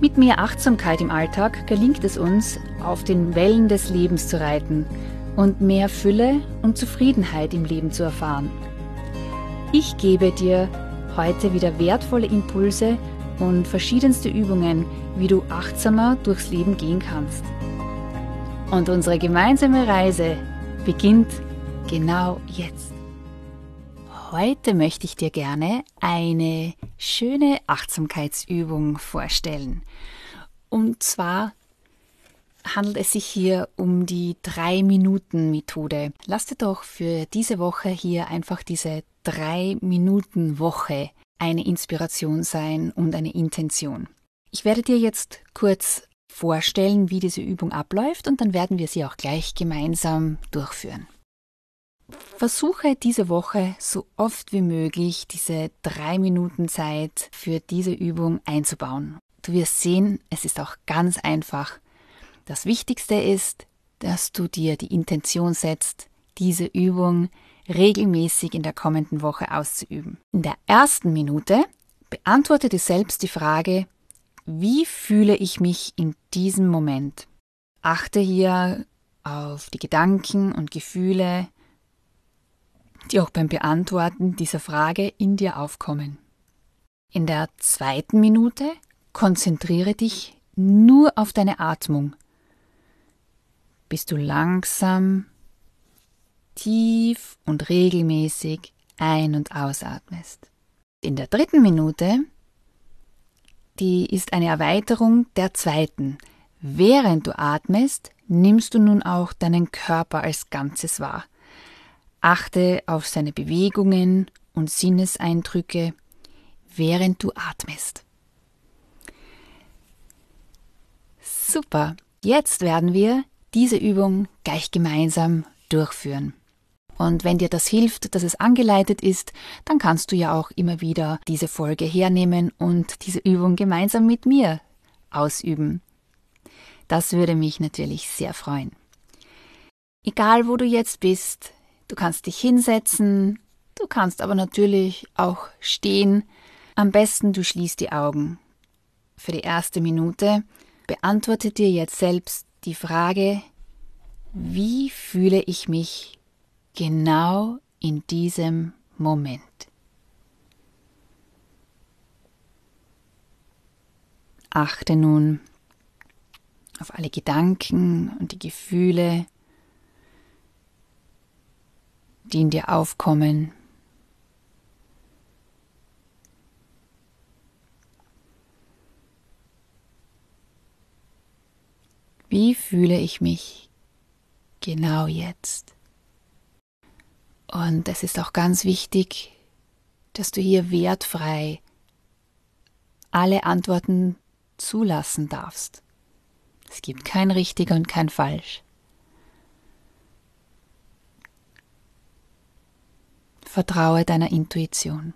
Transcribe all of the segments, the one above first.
Mit mehr Achtsamkeit im Alltag gelingt es uns, auf den Wellen des Lebens zu reiten und mehr Fülle und Zufriedenheit im Leben zu erfahren. Ich gebe dir heute wieder wertvolle Impulse und verschiedenste Übungen, wie du achtsamer durchs Leben gehen kannst. Und unsere gemeinsame Reise beginnt genau jetzt. Heute möchte ich dir gerne eine schöne Achtsamkeitsübung vorstellen. Und zwar handelt es sich hier um die 3-Minuten-Methode. Lass dir doch für diese Woche hier einfach diese 3-Minuten-Woche eine Inspiration sein und eine Intention. Ich werde dir jetzt kurz vorstellen, wie diese Übung abläuft und dann werden wir sie auch gleich gemeinsam durchführen. Versuche diese Woche so oft wie möglich diese drei Minuten Zeit für diese Übung einzubauen. Du wirst sehen, es ist auch ganz einfach. Das Wichtigste ist, dass du dir die Intention setzt, diese Übung regelmäßig in der kommenden Woche auszuüben. In der ersten Minute beantworte dir selbst die Frage, wie fühle ich mich in diesem Moment? Achte hier auf die Gedanken und Gefühle, die auch beim Beantworten dieser Frage in dir aufkommen. In der zweiten Minute konzentriere dich nur auf deine Atmung, bis du langsam, tief und regelmäßig ein- und ausatmest. In der dritten Minute, die ist eine Erweiterung der zweiten. Während du atmest, nimmst du nun auch deinen Körper als Ganzes wahr. Achte auf seine Bewegungen und Sinneseindrücke, während du atmest. Super, jetzt werden wir diese Übung gleich gemeinsam durchführen. Und wenn dir das hilft, dass es angeleitet ist, dann kannst du ja auch immer wieder diese Folge hernehmen und diese Übung gemeinsam mit mir ausüben. Das würde mich natürlich sehr freuen. Egal wo du jetzt bist, Du kannst dich hinsetzen, du kannst aber natürlich auch stehen. Am besten du schließt die Augen. Für die erste Minute beantworte dir jetzt selbst die Frage, wie fühle ich mich genau in diesem Moment? Achte nun auf alle Gedanken und die Gefühle, die in dir aufkommen. Wie fühle ich mich genau jetzt? Und es ist auch ganz wichtig, dass du hier wertfrei alle Antworten zulassen darfst. Es gibt kein richtig und kein falsch. Vertraue deiner Intuition.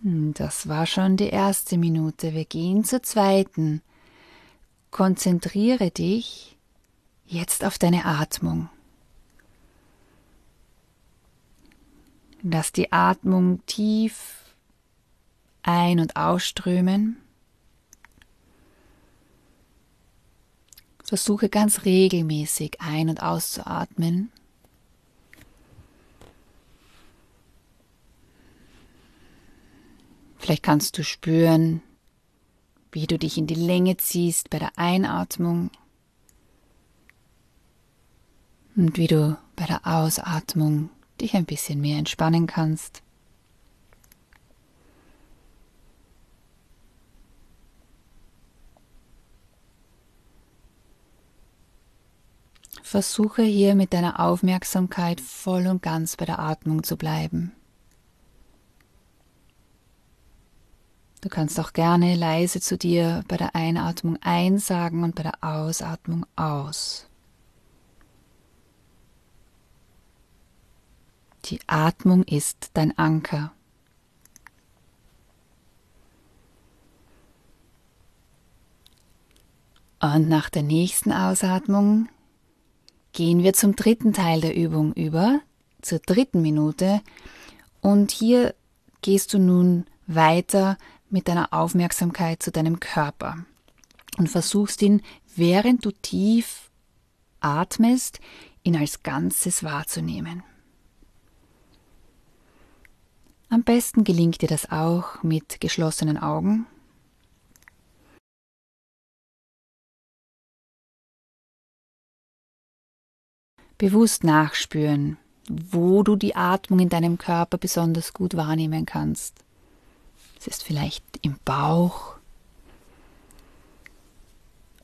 Hm, das war schon die erste Minute. Wir gehen zur zweiten. Konzentriere dich jetzt auf deine Atmung. Lass die Atmung tief ein- und ausströmen. Versuche ganz regelmäßig ein- und auszuatmen. Vielleicht kannst du spüren, wie du dich in die Länge ziehst bei der Einatmung und wie du bei der Ausatmung dich ein bisschen mehr entspannen kannst. Versuche hier mit deiner Aufmerksamkeit voll und ganz bei der Atmung zu bleiben. Du kannst auch gerne leise zu dir bei der Einatmung einsagen und bei der Ausatmung aus. Die Atmung ist dein Anker. Und nach der nächsten Ausatmung gehen wir zum dritten Teil der Übung über, zur dritten Minute. Und hier gehst du nun weiter mit deiner Aufmerksamkeit zu deinem Körper und versuchst ihn, während du tief atmest, ihn als Ganzes wahrzunehmen. Am besten gelingt dir das auch mit geschlossenen Augen. Bewusst nachspüren, wo du die Atmung in deinem Körper besonders gut wahrnehmen kannst. Es ist vielleicht im Bauch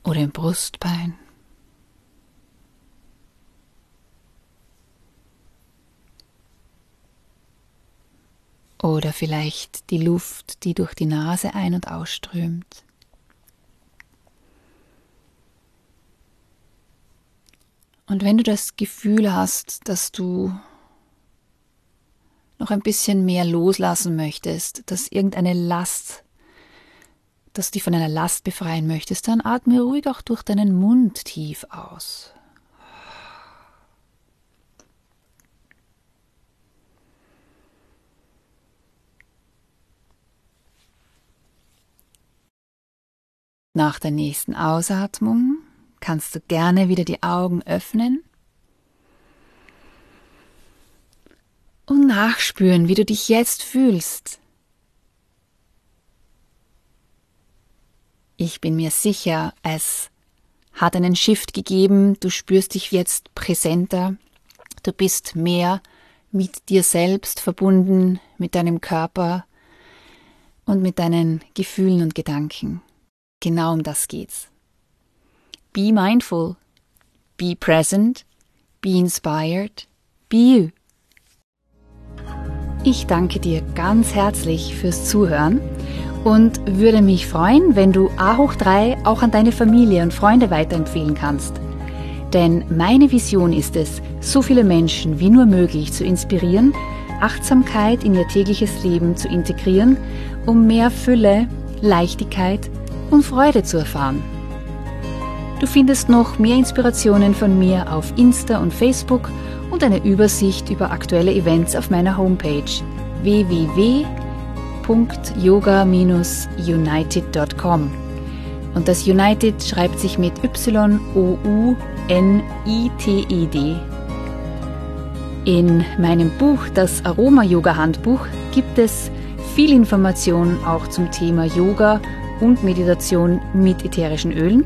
oder im Brustbein. Oder vielleicht die Luft, die durch die Nase ein- und ausströmt. Und wenn du das Gefühl hast, dass du noch ein bisschen mehr loslassen möchtest, dass irgendeine Last, dass du dich von einer Last befreien möchtest, dann atme ruhig auch durch deinen Mund tief aus. Nach der nächsten Ausatmung kannst du gerne wieder die Augen öffnen und nachspüren, wie du dich jetzt fühlst. Ich bin mir sicher, es hat einen Shift gegeben, du spürst dich jetzt präsenter, du bist mehr mit dir selbst verbunden, mit deinem Körper und mit deinen Gefühlen und Gedanken. Genau um das geht's. Be mindful, be present, be inspired, be you. Ich danke dir ganz herzlich fürs Zuhören und würde mich freuen, wenn du A hoch 3 auch an deine Familie und Freunde weiterempfehlen kannst. Denn meine Vision ist es, so viele Menschen wie nur möglich zu inspirieren, Achtsamkeit in ihr tägliches Leben zu integrieren, um mehr Fülle, Leichtigkeit und Freude zu erfahren. Du findest noch mehr Inspirationen von mir auf Insta und Facebook und eine Übersicht über aktuelle Events auf meiner Homepage www.yoga-united.com. Und das United schreibt sich mit Y-O-U-N-I-T-E-D. In meinem Buch, das Aroma-Yoga-Handbuch, gibt es viel Information auch zum Thema Yoga und Meditation mit ätherischen Ölen